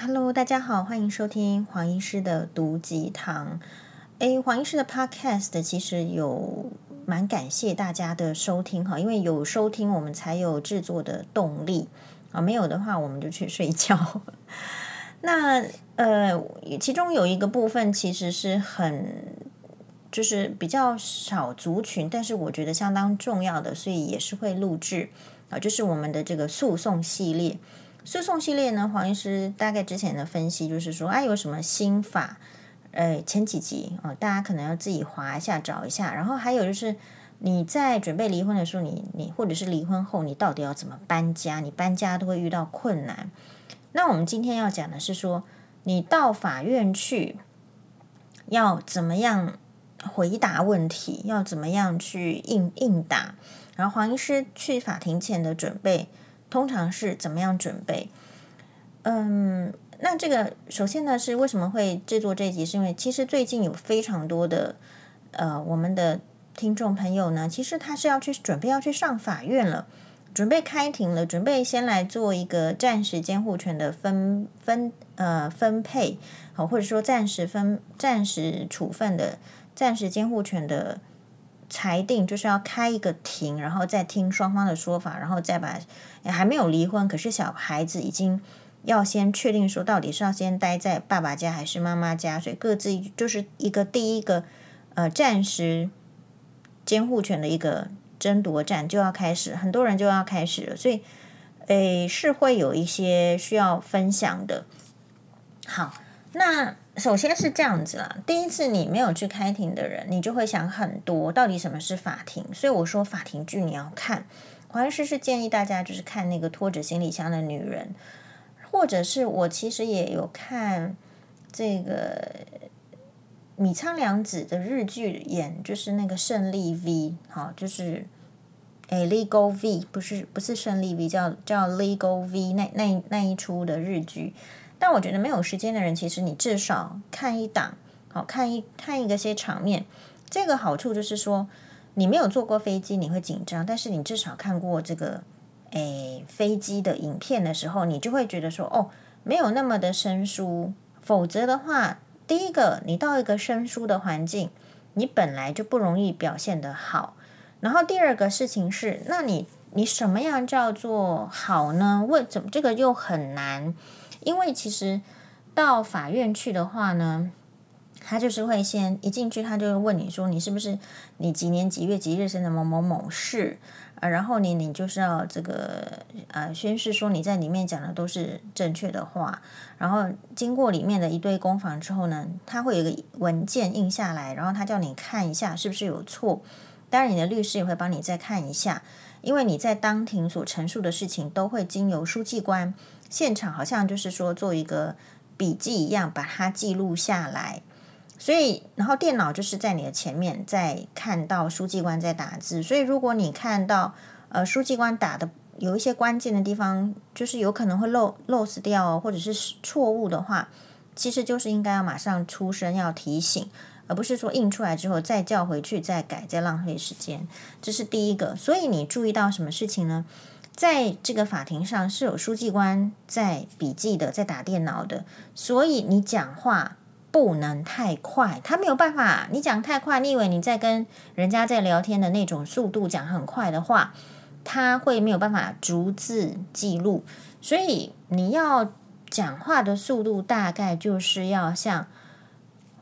Hello，大家好，欢迎收听黄医师的毒鸡汤。诶，黄医师的 Podcast 其实有蛮感谢大家的收听哈，因为有收听我们才有制作的动力啊，没有的话我们就去睡觉。那呃，其中有一个部分其实是很就是比较少族群，但是我觉得相当重要的，所以也是会录制啊，就是我们的这个诉讼系列。诉讼系列呢，黄医师大概之前的分析就是说，哎，有什么新法？呃，前几集哦，大家可能要自己滑一下找一下。然后还有就是你在准备离婚的时候，你你或者是离婚后，你到底要怎么搬家？你搬家都会遇到困难。那我们今天要讲的是说，你到法院去要怎么样回答问题？要怎么样去应应答？然后黄医师去法庭前的准备。通常是怎么样准备？嗯，那这个首先呢，是为什么会制作这一集？是因为其实最近有非常多的呃，我们的听众朋友呢，其实他是要去准备要去上法院了，准备开庭了，准备先来做一个暂时监护权的分分呃分配，好，或者说暂时分暂时处分的暂时监护权的。裁定就是要开一个庭，然后再听双方的说法，然后再把还没有离婚，可是小孩子已经要先确定说到底是要先待在爸爸家还是妈妈家，所以各自就是一个第一个呃暂时监护权的一个争夺战就要开始，很多人就要开始了，所以诶是会有一些需要分享的。好，那。首先是这样子啦，第一次你没有去开庭的人，你就会想很多，到底什么是法庭？所以我说法庭剧你要看，黄医师是建议大家就是看那个拖着行李箱的女人，或者是我其实也有看这个米仓凉子的日剧演，就是那个胜利 V，好，就是诶 Legal V，不是不是胜利 V，叫叫 Legal V，那那那一出的日剧。但我觉得没有时间的人，其实你至少看一档，好看一看一个些场面。这个好处就是说，你没有坐过飞机，你会紧张，但是你至少看过这个诶飞机的影片的时候，你就会觉得说，哦，没有那么的生疏。否则的话，第一个，你到一个生疏的环境，你本来就不容易表现得好。然后第二个事情是，那你你什么样叫做好呢？为怎么这个又很难？因为其实到法院去的话呢，他就是会先一进去，他就会问你说，你是不是你几年几月几日生的某某某氏啊？然后你你就是要这个呃宣誓说你在里面讲的都是正确的话。然后经过里面的一堆攻防之后呢，他会有一个文件印下来，然后他叫你看一下是不是有错。当然你的律师也会帮你再看一下，因为你在当庭所陈述的事情都会经由书记官。现场好像就是说做一个笔记一样，把它记录下来。所以，然后电脑就是在你的前面，在看到书记官在打字。所以，如果你看到呃书记官打的有一些关键的地方，就是有可能会漏漏死掉，或者是错误的话，其实就是应该要马上出声要提醒，而不是说印出来之后再叫回去再改，再浪费时间。这是第一个。所以你注意到什么事情呢？在这个法庭上是有书记官在笔记的，在打电脑的，所以你讲话不能太快，他没有办法。你讲太快，你以为你在跟人家在聊天的那种速度讲很快的话，他会没有办法逐字记录。所以你要讲话的速度大概就是要像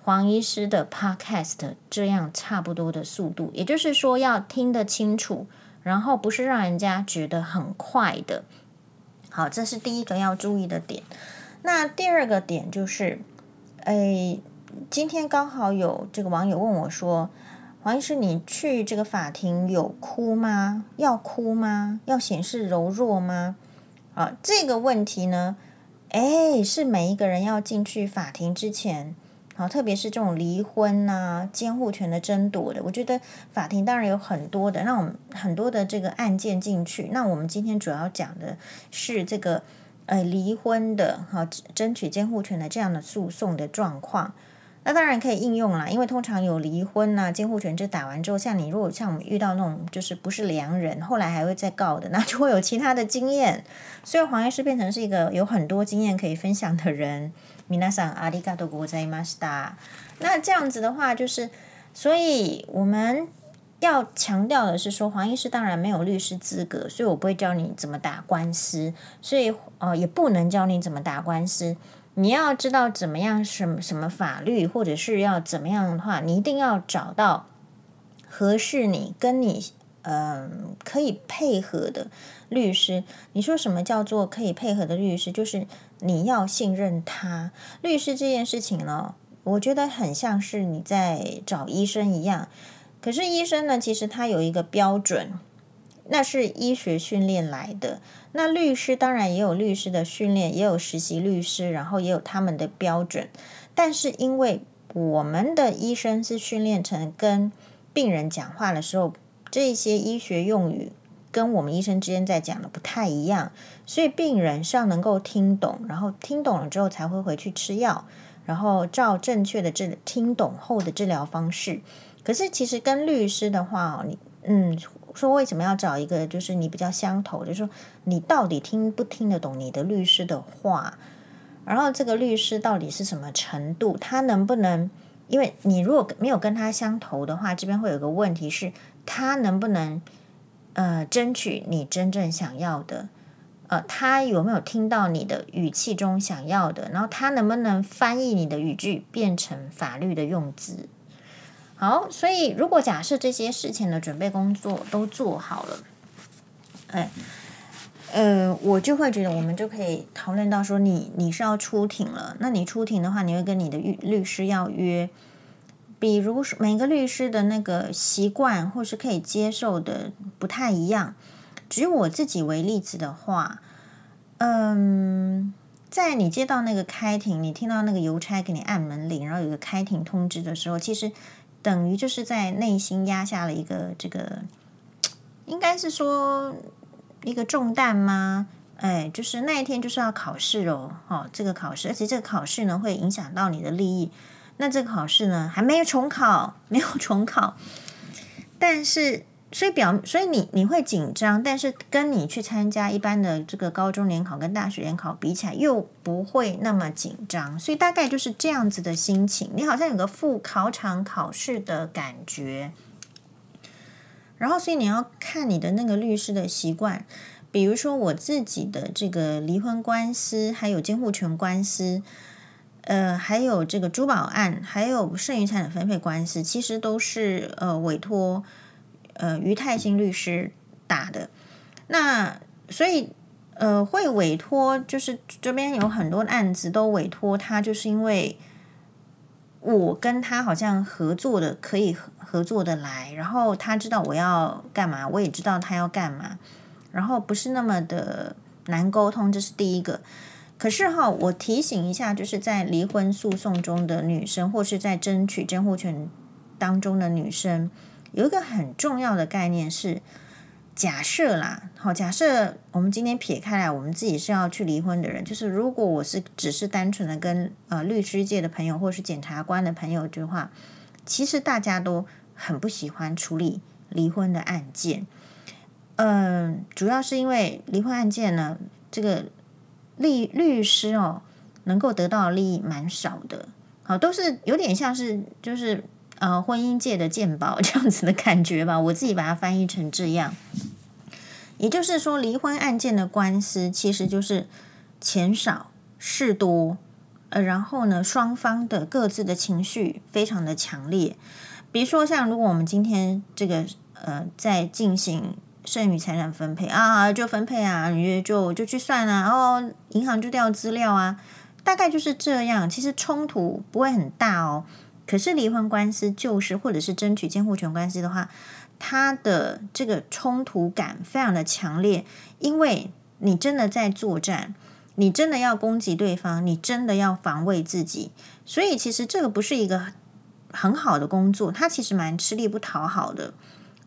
黄医师的 Podcast 这样差不多的速度，也就是说要听得清楚。然后不是让人家觉得很快的，好，这是第一个要注意的点。那第二个点就是，哎，今天刚好有这个网友问我说：“黄医师，你去这个法庭有哭吗？要哭吗？要显示柔弱吗？”啊，这个问题呢，哎，是每一个人要进去法庭之前。好，特别是这种离婚啊、监护权的争夺的，我觉得法庭当然有很多的，那我们很多的这个案件进去。那我们今天主要讲的是这个呃离婚的哈，争取监护权的这样的诉讼的状况。那当然可以应用啦，因为通常有离婚啊、监护权这打完之后，像你如果像我们遇到那种就是不是良人，后来还会再告的，那就会有其他的经验。所以黄医师变成是一个有很多经验可以分享的人。皆さんありがとうございました。那这样子的话，就是所以我们要强调的是说，黄医师当然没有律师资格，所以我不会教你怎么打官司，所以呃也不能教你怎么打官司。你要知道怎么样什么什么法律，或者是要怎么样的话，你一定要找到合适你跟你 嗯、可以配合的律师。你说什么叫做可以配合的律师？就是你要信任他。律师这件事情呢，我觉得很像是你在找医生一样。可是医生呢，其实他有一个标准。那是医学训练来的。那律师当然也有律师的训练，也有实习律师，然后也有他们的标准。但是因为我们的医生是训练成跟病人讲话的时候，这些医学用语跟我们医生之间在讲的不太一样，所以病人是要能够听懂，然后听懂了之后才会回去吃药，然后照正确的治听懂后的治疗方式。可是其实跟律师的话，你嗯。说为什么要找一个就是你比较相投，就是说你到底听不听得懂你的律师的话，然后这个律师到底是什么程度，他能不能？因为你如果没有跟他相投的话，这边会有个问题是，他能不能呃争取你真正想要的？呃，他有没有听到你的语气中想要的？然后他能不能翻译你的语句变成法律的用字？好，所以如果假设这些事情的准备工作都做好了，哎，呃，我就会觉得我们就可以讨论到说你，你你是要出庭了，那你出庭的话，你会跟你的律律师要约，比如每个律师的那个习惯或是可以接受的不太一样。举我自己为例子的话，嗯，在你接到那个开庭，你听到那个邮差给你按门铃，然后有个开庭通知的时候，其实。等于就是在内心压下了一个这个，应该是说一个重担吗？哎，就是那一天就是要考试哦，哦，这个考试，而且这个考试呢会影响到你的利益。那这个考试呢还没有重考，没有重考，但是。所以表，所以你你会紧张，但是跟你去参加一般的这个高中联考跟大学联考比起来，又不会那么紧张。所以大概就是这样子的心情，你好像有个赴考场考试的感觉。然后，所以你要看你的那个律师的习惯，比如说我自己的这个离婚官司，还有监护权官司，呃，还有这个珠宝案，还有剩余财产分配官司，其实都是呃委托。呃，于泰兴律师打的，那所以呃会委托，就是这边有很多案子都委托他，就是因为我跟他好像合作的可以合作的来，然后他知道我要干嘛，我也知道他要干嘛，然后不是那么的难沟通，这是第一个。可是哈，我提醒一下，就是在离婚诉讼中的女生，或是在争取监护权当中的女生。有一个很重要的概念是假设啦，好，假设我们今天撇开来，我们自己是要去离婚的人，就是如果我是只是单纯的跟呃律师界的朋友或是检察官的朋友的话，其实大家都很不喜欢处理离婚的案件，嗯、主要是因为离婚案件呢，这个律律师哦能够得到的利益蛮少的，好，都是有点像是就是。呃，婚姻界的鉴宝 这样子的感觉吧，我自己把它翻译成这样。也就是说，离婚案件的官司其实就是钱少事多，呃，然后呢，双方的各自的情绪非常的强烈。比如说，像如果我们今天这个呃在进行剩余财产分配啊，就分配啊，你就就去算啊，然后银行就调资料啊，大概就是这样。其实冲突不会很大哦。可是离婚官司就是，或者是争取监护权官司的话，它的这个冲突感非常的强烈，因为你真的在作战，你真的要攻击对方，你真的要防卫自己，所以其实这个不是一个很好的工作，它其实蛮吃力不讨好的。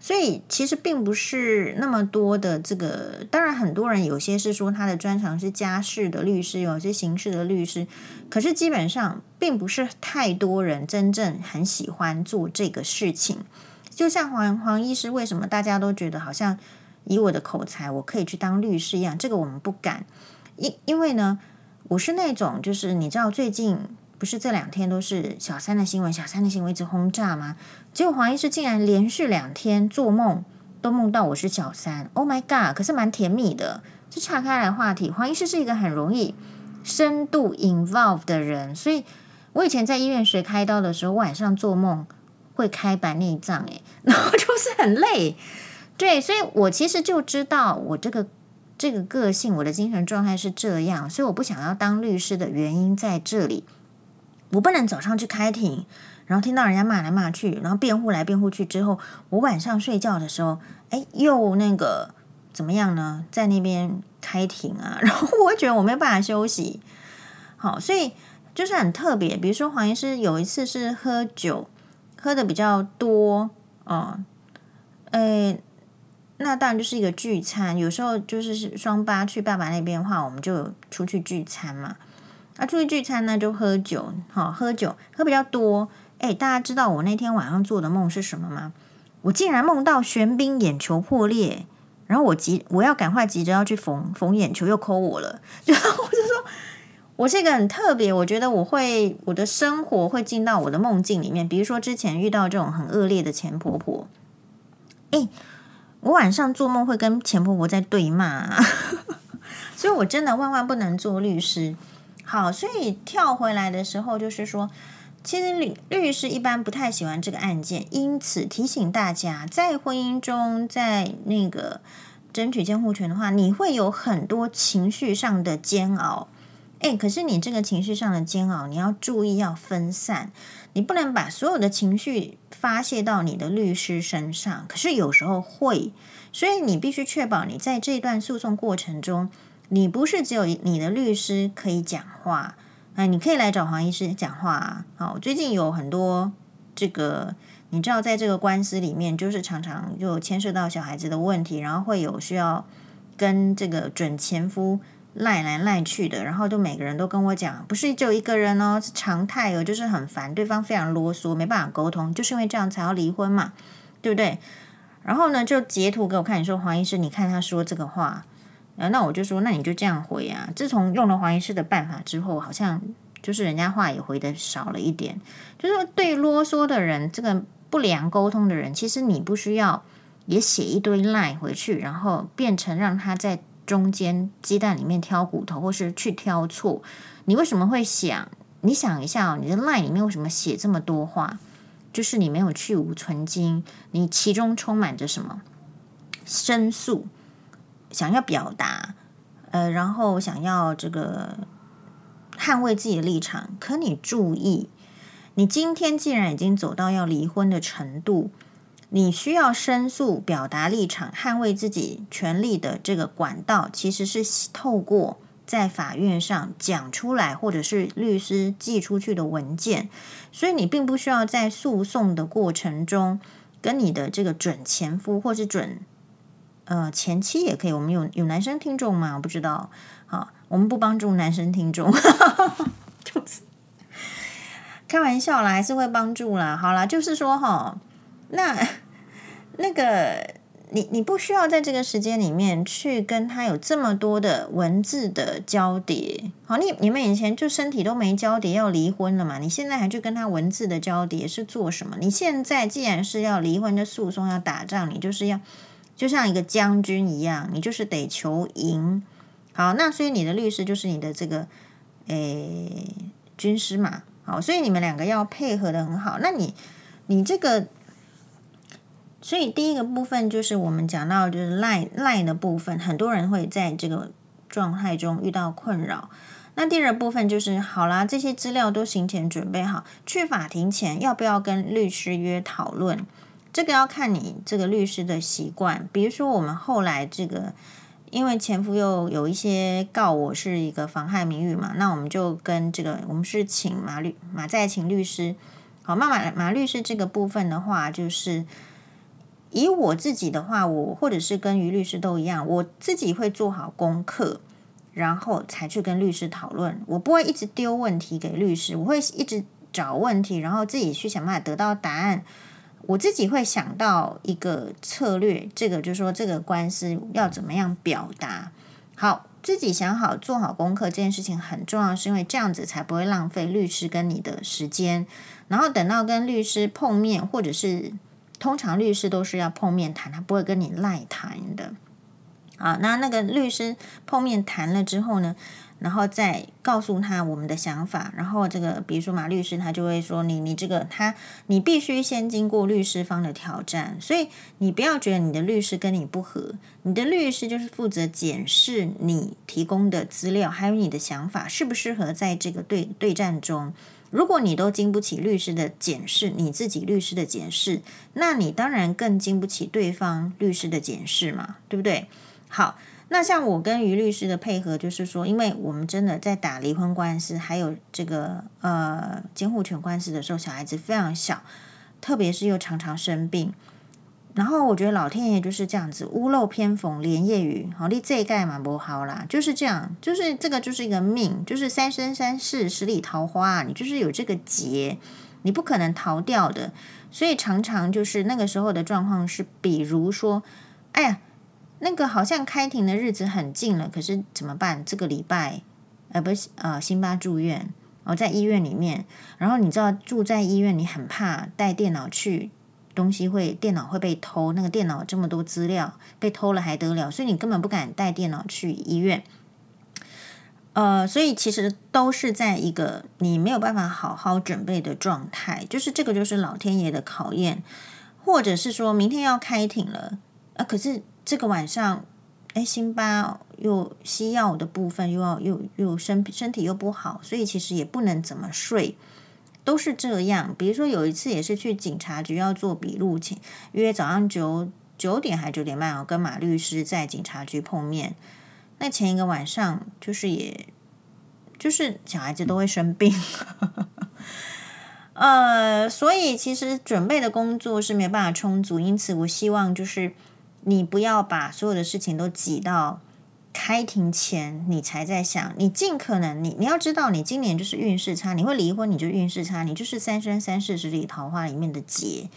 所以其实并不是那么多的这个，当然很多人有些是说他的专长是家事的律师，有些刑事的律师，可是基本上并不是太多人真正很喜欢做这个事情。就像黄黄医师，为什么大家都觉得好像以我的口才，我可以去当律师一样？这个我们不敢，因因为呢，我是那种就是你知道最近。不是这两天都是小三的新闻，小三的新闻一直轰炸吗？结果黄医师竟然连续两天做梦都梦到我是小三，Oh my god！可是蛮甜蜜的。就岔开来话题，黄医师是一个很容易深度 involve 的人，所以我以前在医院学开刀的时候，晚上做梦会开白内障，诶，然后就是很累。对，所以我其实就知道我这个这个个性，我的精神状态是这样，所以我不想要当律师的原因在这里。我不能早上去开庭，然后听到人家骂来骂去，然后辩护来辩护去之后，我晚上睡觉的时候，哎，又那个怎么样呢？在那边开庭啊，然后我会觉得我没有办法休息。好，所以就是很特别。比如说黄医师有一次是喝酒，喝的比较多啊，哎，那当然就是一个聚餐。有时候就是双八去爸爸那边的话，我们就出去聚餐嘛。啊，出去聚餐呢，就喝酒，好，喝酒喝比较多。哎，大家知道我那天晚上做的梦是什么吗？我竟然梦到玄彬眼球破裂，然后我急，我要赶快急着要去缝缝眼球，又抠我了。就我就说，我是一个很特别，我觉得我会我的生活会进到我的梦境里面。比如说之前遇到这种很恶劣的前婆婆，哎，我晚上做梦会跟前婆婆在对骂，所以我真的万万不能做律师。好，所以跳回来的时候，就是说，其实律律师一般不太喜欢这个案件，因此提醒大家，在婚姻中，在那个争取监护权的话，你会有很多情绪上的煎熬。诶，可是你这个情绪上的煎熬，你要注意要分散，你不能把所有的情绪发泄到你的律师身上。可是有时候会，所以你必须确保你在这段诉讼过程中。你不是只有你的律师可以讲话，哎，你可以来找黄医师讲话啊。好，最近有很多这个，你知道，在这个官司里面，就是常常就牵涉到小孩子的问题，然后会有需要跟这个准前夫赖来赖去的，然后就每个人都跟我讲，不是只有一个人哦，常态哦，就是很烦，对方非常啰嗦，没办法沟通，就是因为这样才要离婚嘛，对不对？然后呢，就截图给我看，你说黄医师，你看他说这个话。那我就说，那你就这样回啊。自从用了黄医师的办法之后，好像就是人家话也回得少了一点。就是说，对啰嗦的人，这个不良沟通的人，其实你不需要也写一堆赖回去，然后变成让他在中间鸡蛋里面挑骨头，或是去挑错。你为什么会想？你想一下哦，你的赖里面为什么写这么多话？就是你没有去芜存菁，你其中充满着什么？申诉。想要表达，呃，然后想要这个捍卫自己的立场，可你注意，你今天既然已经走到要离婚的程度，你需要申诉、表达立场、捍卫自己权利的这个管道，其实是透过在法院上讲出来，或者是律师寄出去的文件，所以你并不需要在诉讼的过程中跟你的这个准前夫或是准。呃，前妻也可以。我们有有男生听众吗？我不知道。好，我们不帮助男生听众，就是开玩笑啦，还是会帮助啦。好啦，就是说哈，那那个你你不需要在这个时间里面去跟他有这么多的文字的交叠。好，你你们以前就身体都没交叠，要离婚了嘛？你现在还去跟他文字的交叠是做什么？你现在既然是要离婚的诉讼，要打仗，你就是要。就像一个将军一样，你就是得求赢。好，那所以你的律师就是你的这个诶、军师嘛。好，所以你们两个要配合得很好。那你你这个，所以第一个部分就是我们讲到就是赖赖的部分，很多人会在这个状态中遇到困扰。那第二部分就是好啦，这些资料都行前准备好，去法庭前要不要跟律师约讨论？这个要看你这个律师的习惯，比如说我们后来这个，因为前夫又有一些告我是一个妨害名誉嘛，那我们就跟这个，我们是请马律马再请律师，好，马马马律师这个部分的话，就是以我自己的话，我或者是跟于律师都一样，我自己会做好功课，然后才去跟律师讨论。我不会一直丢问题给律师，我会一直找问题，然后自己去想办法得到答案。我自己会想到一个策略，这个就是说这个官司要怎么样表达。好，自己想好做好功课这件事情很重要，是因为这样子才不会浪费律师跟你的时间。然后等到跟律师碰面，或者是。通常律师都是要碰面谈，他不会跟你赖谈的。啊，那那个律师碰面谈了之后呢，然后再告诉他我们的想法。然后这个，比如说马律师，他就会说你你这个他，你必须先经过律师方的挑战，所以你不要觉得你的律师跟你不合，你的律师就是负责检视你提供的资料，还有你的想法适不适合在这个对对战中。如果你都经不起律师的检视，你自己律师的检视，那你当然更经不起对方律师的检视嘛，对不对？好，那像我跟于律师的配合，就是说，因为我们真的在打离婚官司，还有这个呃监护权官司的时候，小孩子非常小，特别是又常常生病。然后我觉得老天爷就是这样子，屋漏偏逢连夜雨，好，你这一盖嘛不好啦，就是这样，就是这个就是一个命，就是三生三世十里桃花，你就是有这个劫，你不可能逃掉的。所以常常就是那个时候的状况是，比如说，哎呀，那个好像开庭的日子很近了，可是怎么办？这个礼拜，呃，不是，呃，辛巴住院，我在医院里面，然后你知道住在医院，你很怕带电脑去。东西会，电脑会被偷，那个电脑这么多资料被偷了还得了？所以你根本不敢带电脑去医院。呃，所以其实都是在一个你没有办法好好准备的状态，就是这个就是老天爷的考验，或者是说明天要开庭了啊，可是这个晚上，哎，辛巴又西药的部分又要又又身身体又不好，所以其实也不能怎么睡。都是这样，比如说有一次也是去警察局要做笔录，请约早上九九点还九点半，我跟马律师在警察局碰面。那前一个晚上就是也，就是小孩子都会生病，呃，所以其实准备的工作是没有办法充足，因此我希望就是你不要把所有的事情都挤到。开庭前，你才在想，你尽可能，你你要知道，你今年就是运势差，你会离婚，你就运势差，你就是三生三世十里桃花里面的劫，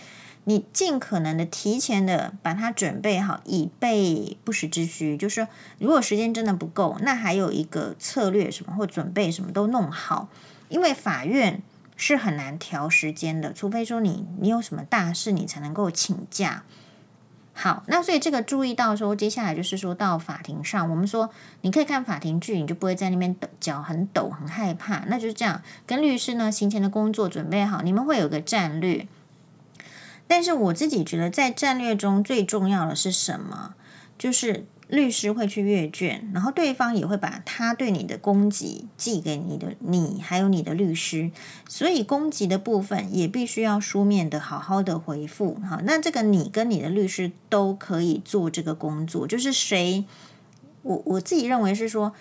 你尽可能的提前的把它准备好，以备不时之需。就是，如果时间真的不够，那还有一个策略什么或准备什么都弄好，因为法院是很难调时间的，除非说你你有什么大事，你才能够请假。好，那所以这个注意到说，接下来就是说到法庭上，我们说你可以看法庭剧，你就不会在那边抖脚很抖很害怕。那就是这样，跟律师呢行前的工作准备好，你们会有个战略。但是我自己觉得，在战略中最重要的是什么？就是。律师会去阅卷，然后对方也会把他对你的攻击寄给你的你，还有你的律师，所以攻击的部分也必须要书面的好好的回复。好，那这个你跟你的律师都可以做这个工作，就是谁，我我自己认为是说，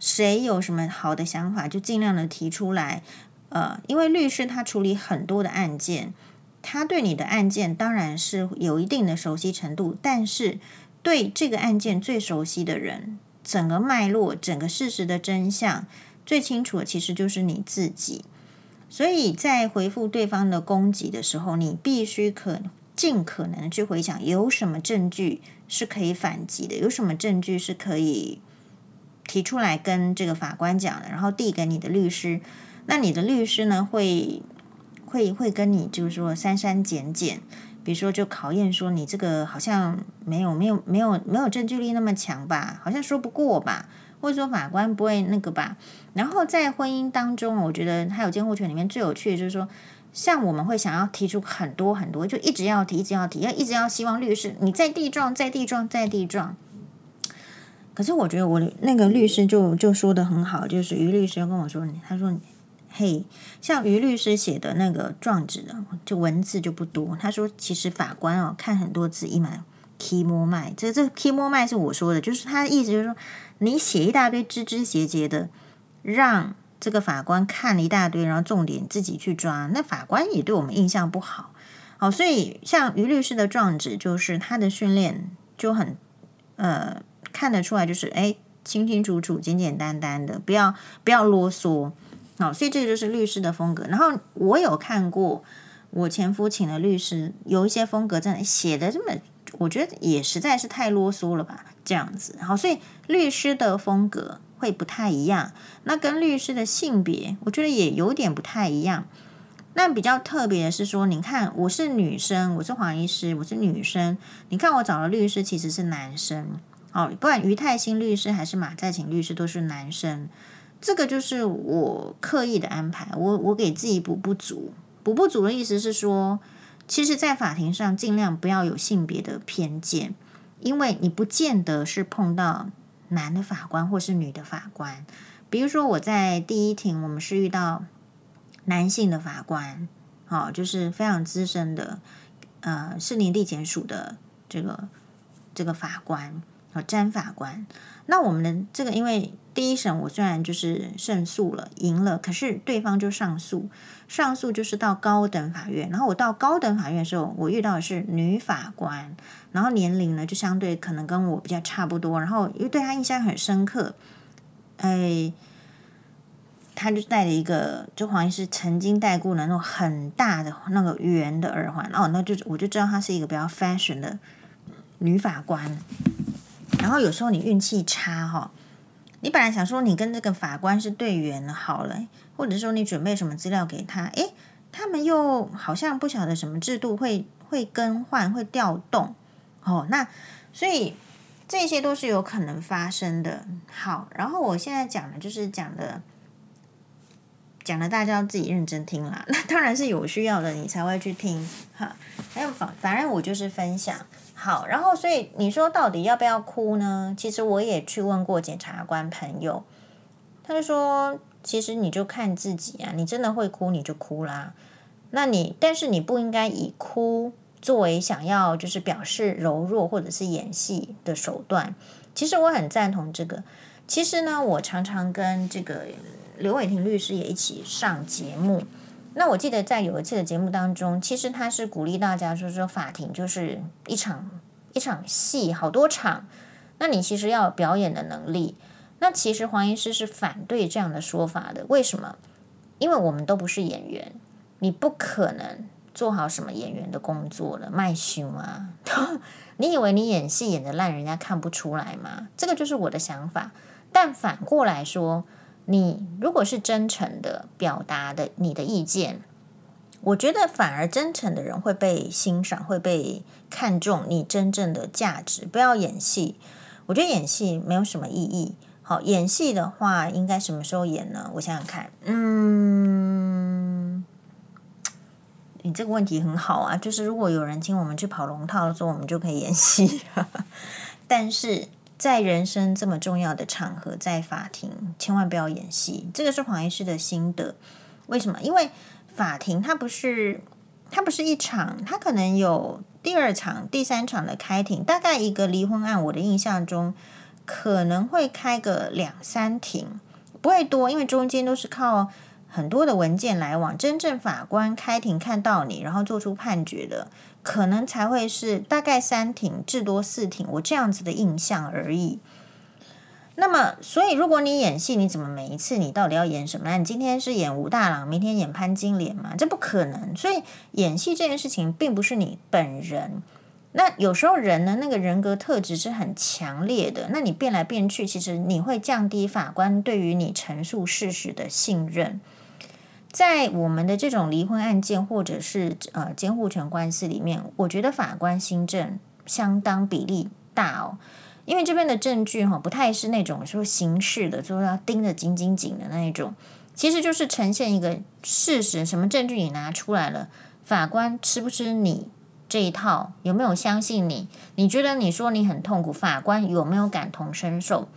谁有什么好的想法就尽量的提出来。呃，因为律师他处理很多的案件，他对你的案件当然是有一定的熟悉程度，但是。对这个案件最熟悉的人，整个脉络、整个事实的真相最清楚的，其实就是你自己。所以在回复对方的攻击的时候，你必须可尽可能去回想，有什么证据是可以反击的，有什么证据是可以提出来跟这个法官讲的，然后递给你的律师。那你的律师呢，会会会跟你就是说删删减减。比如说，就考验说你这个好像没有没有没有没有证据力那么强吧，好像说不过吧，或者说法官不会那个吧。然后在婚姻当中，我觉得还有监护权里面最有趣的就是说，像我们会想要提出很多很多，就一直要提，一直要提，要一直要希望律师你再递状，再递状，再递状。可是我觉得我那个律师就就说的很好，就是于律师跟我说，他说。嘿，像于律师写的那个状纸的，就文字就不多。他说，其实法官哦看很多字，一满 key more 麦，这这 key more 麦是我说的，就是他的意思就是说，你写一大堆枝枝节节的，让这个法官看了一大堆，然后重点自己去抓，那法官也对我们印象不好。好，所以像于律师的状纸，就是他的训练就很呃看得出来，就是哎清清楚楚、简简单单的，不要不要啰嗦。好，所以这个就是律师的风格。然后我有看过我前夫请的律师，有一些风格真的写的这么，我觉得也实在是太啰嗦了吧，这样子。好，所以律师的风格会不太一样。那跟律师的性别，我觉得也有点不太一样。那比较特别的是说，你看我是女生，我是黄医师，我是女生。你看我找的律师其实是男生，哦，不管于泰兴律师还是马再请律师都是男生。这个就是我刻意的安排，我我给自己补不足。补不足的意思是说，其实，在法庭上尽量不要有性别的偏见，因为你不见得是碰到男的法官或是女的法官。比如说我在第一庭，我们是遇到。男性的法官，好，就是非常资深的，呃，是林地检署的这个这个法官，和詹法官。那我们的这个，因为第一审我虽然就是胜诉了，赢了，可是对方就上诉，上诉就是到高等法院。然后我到高等法院的时候，我遇到的是女法官，然后年龄呢就相对可能跟我比较差不多，然后因为对她印象很深刻，哎。他就戴了一个，就好像是曾经戴过的那种很大的那个圆的耳环哦，那就我就知道她是一个比较 fashion 的女法官。然后有时候你运气差哈，你本来想说你跟这个法官是对缘了好了，或者说你准备什么资料给他，诶，他们又好像不晓得什么制度会会更换会调动哦，那所以这些都是有可能发生的。好，然后我现在讲的就是讲的。讲了，大家要自己认真听啦。那当然是有需要的，你才会去听哈。还有反反正我就是分享好，然后所以你说到底要不要哭呢？其实我也去问过检察官朋友，他就说，其实你就看自己啊，你真的会哭你就哭啦。那你但是你不应该以哭作为想要就是表示柔弱或者是演戏的手段。其实我很赞同这个。其实呢，我常常跟这个。刘伟庭律师也一起上节目。那我记得在有一次的节目当中，其实他是鼓励大家说说法庭就是一场一场戏，好多场。那你其实要有表演的能力。那其实黄医师是反对这样的说法的。为什么？因为我们都不是演员，你不可能做好什么演员的工作了，卖胸啊！你以为你演戏演得烂，人家看不出来吗？这个就是我的想法。但反过来说。你如果是真诚的表达的你的意见，我觉得反而真诚的人会被欣赏，会被看重你真正的价值。不要演戏，我觉得演戏没有什么意义。好，演戏的话，应该什么时候演呢？我想想看，嗯，你这个问题很好啊，就是如果有人请我们去跑龙套的时候，我们就可以演戏，但是。在人生这么重要的场合，在法庭千万不要演戏。这个是黄医师的心得。为什么？因为法庭它不是它不是一场，它可能有第二场、第三场的开庭。大概一个离婚案，我的印象中可能会开个两三庭，不会多，因为中间都是靠很多的文件来往。真正法官开庭看到你，然后做出判决的。可能才会是大概三庭至多四庭，我这样子的印象而已。那么，所以如果你演戏，你怎么每一次你到底要演什么？你今天是演武大郎，明天演潘金莲吗？这不可能。所以演戏这件事情并不是你本人。那有时候人呢，那个人格特质是很强烈的。那你变来变去，其实你会降低法官对于你陈述事实的信任。在我们的这种离婚案件或者是呃监护权官司里面，我觉得法官心证相当比例大哦，因为这边的证据哈不太是那种说形式的，就是要盯得紧紧紧的那一种，其实就是呈现一个事实，什么证据你拿出来了，法官吃不吃你这一套，有没有相信你？你觉得你说你很痛苦，法官有没有感同身受？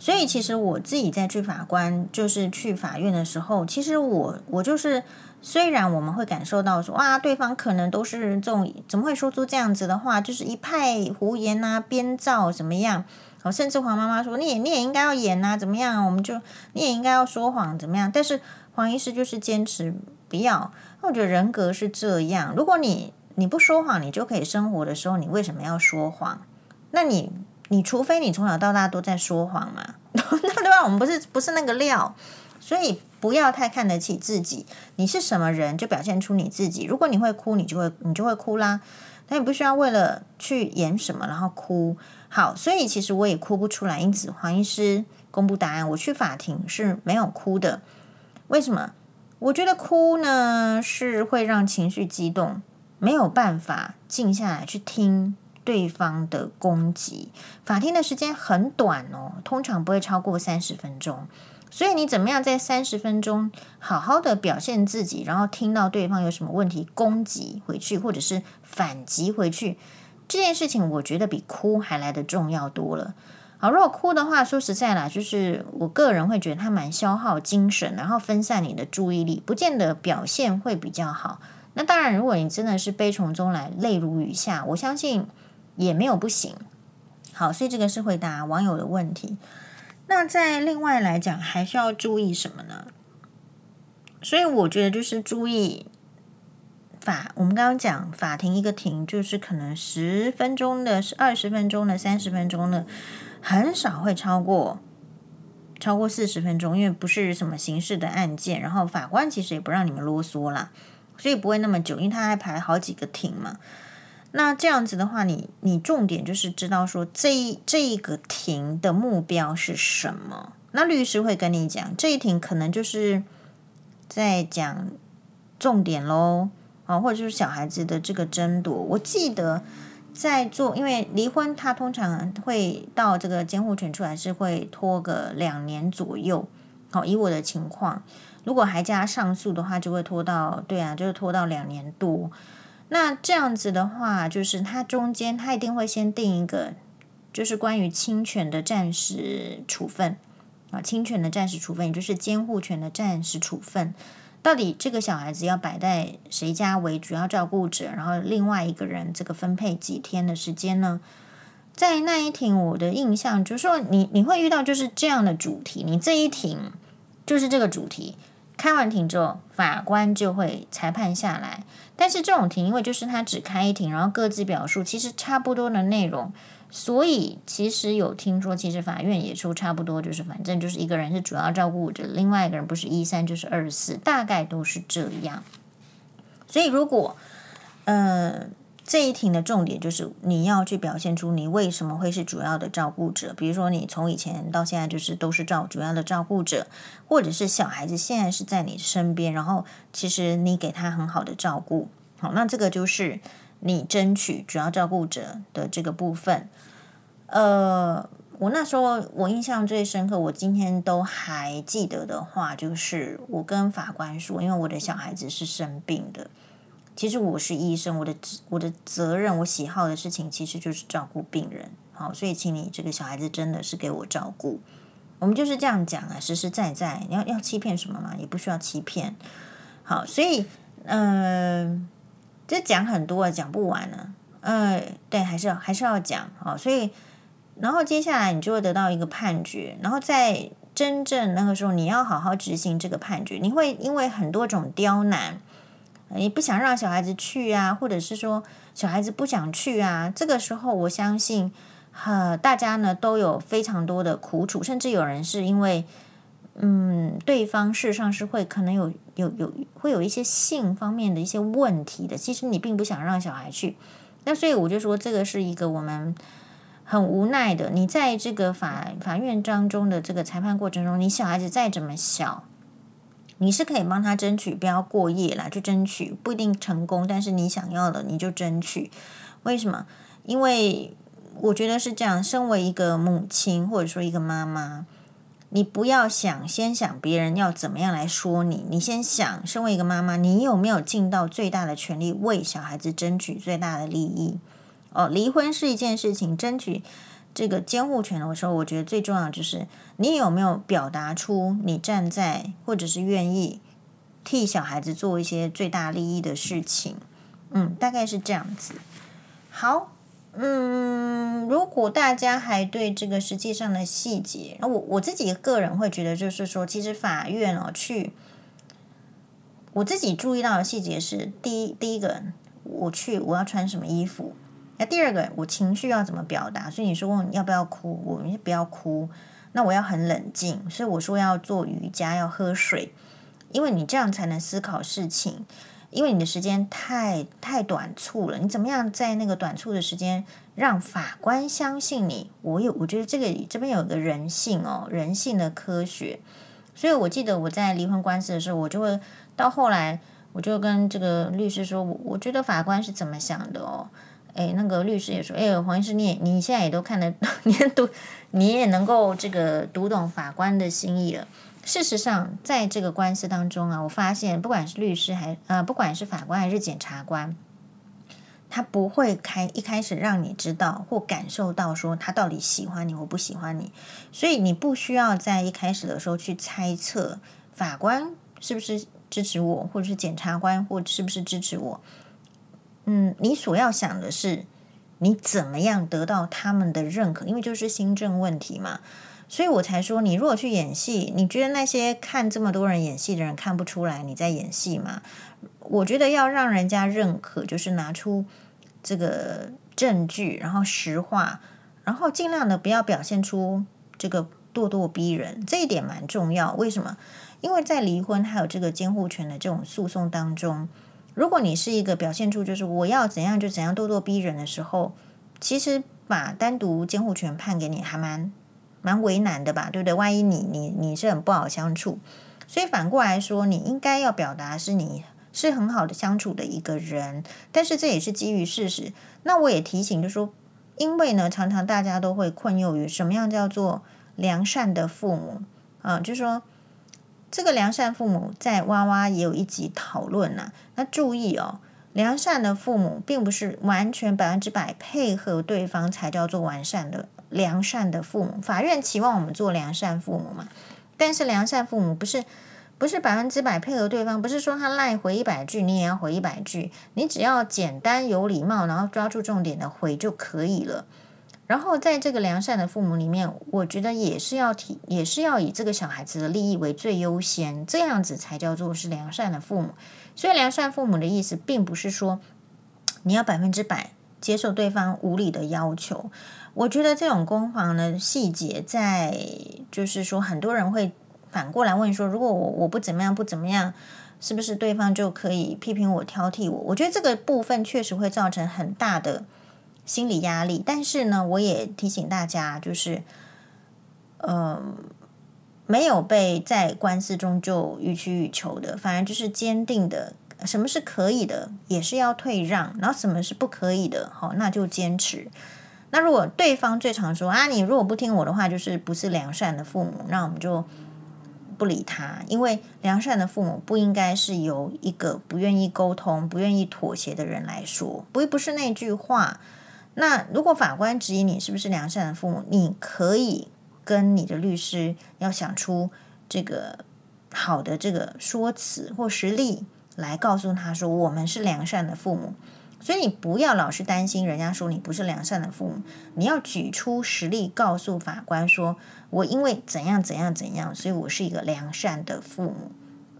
所以，其实我自己在去法官，就是去法院的时候，其实我我就是，虽然我们会感受到说，哇，对方可能都是这种，怎么会说出这样子的话，就是一派胡言啊，编造怎么样？好，甚至黄妈妈说你也你也应该要演啊，怎么样？我们就你也应该要说谎，怎么样？但是黄医师就是坚持不要。我觉得人格是这样，如果你你不说谎，你就可以生活的时候，你为什么要说谎？那你你除非你从小到大都在说谎嘛？那对吧？我们不是不是那个料，所以不要太看得起自己。你是什么人，就表现出你自己。如果你会哭，你就会你就会哭啦。但你不需要为了去演什么然后哭。好，所以其实我也哭不出来。因此，黄医师公布答案，我去法庭是没有哭的。为什么？我觉得哭呢是会让情绪激动，没有办法静下来去听对方的攻击。法庭的时间很短哦，通常不会超过三十分钟。所以你怎么样在三十分钟好好的表现自己，然后听到对方有什么问题，攻击回去或者是反击回去，这件事情我觉得比哭还来得重要多了。好，如果哭的话，说实在啦，就是我个人会觉得它蛮消耗精神，然后分散你的注意力，不见得表现会比较好。那当然，如果你真的是悲从中来，泪如雨下，我相信也没有不行。好，所以这个是回答网友的问题。那在另外来讲，还需要注意什么呢？所以我觉得就是注意法，我们刚刚讲法庭一个庭，就是可能十分钟的、是二十分钟的、三十分钟的。很少会超过超过四十分钟，因为不是什么刑事的案件，然后法官其实也不让你们啰嗦啦，所以不会那么久，因为他还排好几个庭嘛。那这样子的话，你你重点就是知道说这一这一个庭的目标是什么？那律师会跟你讲，这一庭可能就是在讲重点喽，啊，或者就是小孩子的这个争夺。我记得。在做，因为离婚，他通常会到这个监护权出来是会拖个两年左右。好，以我的情况，如果还加上诉的话，就会拖到，对啊，就是拖到两年多。那这样子的话，就是他中间他一定会先定一个，就是关于侵权的暂时处分啊，侵权的暂时处分，也就是监护权的暂时处分。到底这个小孩子要摆在谁家为主要照顾者？然后另外一个人这个分配几天的时间呢？在那一庭，我的印象就是说你，你你会遇到就是这样的主题，你这一庭就是这个主题。开完庭之后，法官就会裁判下来。但是这种庭，因为就是他只开一庭，然后各自表述，其实差不多的内容。所以其实有听说，其实法院也出差不多，就是反正就是一个人是主要照顾者，另外一个人不是一三就是二四，大概都是这样。所以如果呃这一庭的重点就是你要去表现出你为什么会是主要的照顾者，比如说你从以前到现在就是都是照主要的照顾者，或者是小孩子现在是在你身边，然后其实你给他很好的照顾，好，那这个就是。你争取主要照顾者的这个部分，呃，我那时候我印象最深刻，我今天都还记得的话，就是我跟法官说，因为我的小孩子是生病的，其实我是医生，我的我的责任，我喜好的事情其实就是照顾病人，好，所以请你这个小孩子真的是给我照顾，我们就是这样讲啊，实实在在，你要要欺骗什么嘛？也不需要欺骗，好，所以嗯。这讲很多啊，讲不完了。呃，对，还是要还是要讲好，所以，然后接下来你就会得到一个判决，然后在真正那个时候，你要好好执行这个判决。你会因为很多种刁难，你不想让小孩子去啊，或者是说小孩子不想去啊。这个时候，我相信，呃，大家呢都有非常多的苦楚，甚至有人是因为。嗯，对方事实上是会可能有有有会有一些性方面的一些问题的。其实你并不想让小孩去，那所以我就说这个是一个我们很无奈的。你在这个法法院当中的这个裁判过程中，你小孩子再怎么小，你是可以帮他争取不要过夜来去争取，不一定成功，但是你想要的你就争取。为什么？因为我觉得是这样，身为一个母亲或者说一个妈妈。你不要想，先想别人要怎么样来说你。你先想，身为一个妈妈，你有没有尽到最大的权力为小孩子争取最大的利益？哦，离婚是一件事情，争取这个监护权的时候，我觉得最重要就是你有没有表达出你站在或者是愿意替小孩子做一些最大利益的事情。嗯，大概是这样子。好。嗯，如果大家还对这个实际上的细节，我我自己个人会觉得，就是说，其实法院哦，去我自己注意到的细节是：第一，第一个，我去我要穿什么衣服；那第二个，我情绪要怎么表达。所以你说问要不要哭，我们不要哭，那我要很冷静。所以我说要做瑜伽，要喝水，因为你这样才能思考事情。因为你的时间太太短促了，你怎么样在那个短促的时间让法官相信你？我有，我觉得这个这边有个人性哦，人性的科学。所以我记得我在离婚官司的时候，我就会到后来，我就跟这个律师说，我我觉得法官是怎么想的哦？诶，那个律师也说，诶，黄医师，你也你现在也都看得，你也读，你也能够这个读懂法官的心意了。事实上，在这个官司当中啊，我发现不管是律师还呃，不管是法官还是检察官，他不会开一开始让你知道或感受到说他到底喜欢你或不喜欢你，所以你不需要在一开始的时候去猜测法官是不是支持我，或者是检察官或是不是支持我。嗯，你所要想的是你怎么样得到他们的认可，因为就是新政问题嘛。所以我才说，你如果去演戏，你觉得那些看这么多人演戏的人看不出来你在演戏吗？我觉得要让人家认可，就是拿出这个证据，然后实话，然后尽量的不要表现出这个咄咄逼人，这一点蛮重要。为什么？因为在离婚还有这个监护权的这种诉讼当中，如果你是一个表现出就是我要怎样就怎样咄咄逼人的时候，其实把单独监护权判给你还蛮。蛮为难的吧，对不对？万一你你你是很不好相处，所以反过来说，你应该要表达是你是很好的相处的一个人，但是这也是基于事实。那我也提醒，就是说，因为呢，常常大家都会困囿于什么样叫做良善的父母啊，就是说这个良善父母在哇哇也有一集讨论呐。那注意哦，良善的父母并不是完全百分之百配合对方才叫做完善的。良善的父母，法院期望我们做良善父母嘛？但是良善父母不是不是百分之百配合对方，不是说他赖回一百句，你也要回一百句，你只要简单有礼貌，然后抓住重点的回就可以了。然后在这个良善的父母里面，我觉得也是要提，也是要以这个小孩子的利益为最优先，这样子才叫做是良善的父母。所以良善父母的意思，并不是说你要百分之百接受对方无理的要求。我觉得这种攻防的细节，在就是说，很多人会反过来问说：如果我我不怎么样，不怎么样，是不是对方就可以批评我、挑剔我？我觉得这个部分确实会造成很大的心理压力。但是呢，我也提醒大家，就是，嗯、没有被在官司中就予取予求的，反而就是坚定的，什么是可以的，也是要退让；然后什么是不可以的，好，那就坚持。那如果对方最常说啊，你如果不听我的话，就是不是良善的父母，那我们就不理他，因为良善的父母不应该是由一个不愿意沟通、不愿意妥协的人来说，不不是那句话。那如果法官质疑你是不是良善的父母，你可以跟你的律师要想出这个好的这个说辞或实例来告诉他说，我们是良善的父母。所以你不要老是担心人家说你不是良善的父母，你要举出实例告诉法官说，我因为怎样怎样怎样，所以我是一个良善的父母。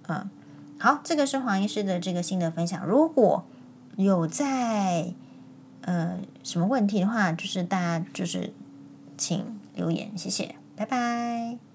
嗯，好，这个是黄医师的这个新的分享。如果有在呃什么问题的话，就是大家就是请留言，谢谢，拜拜。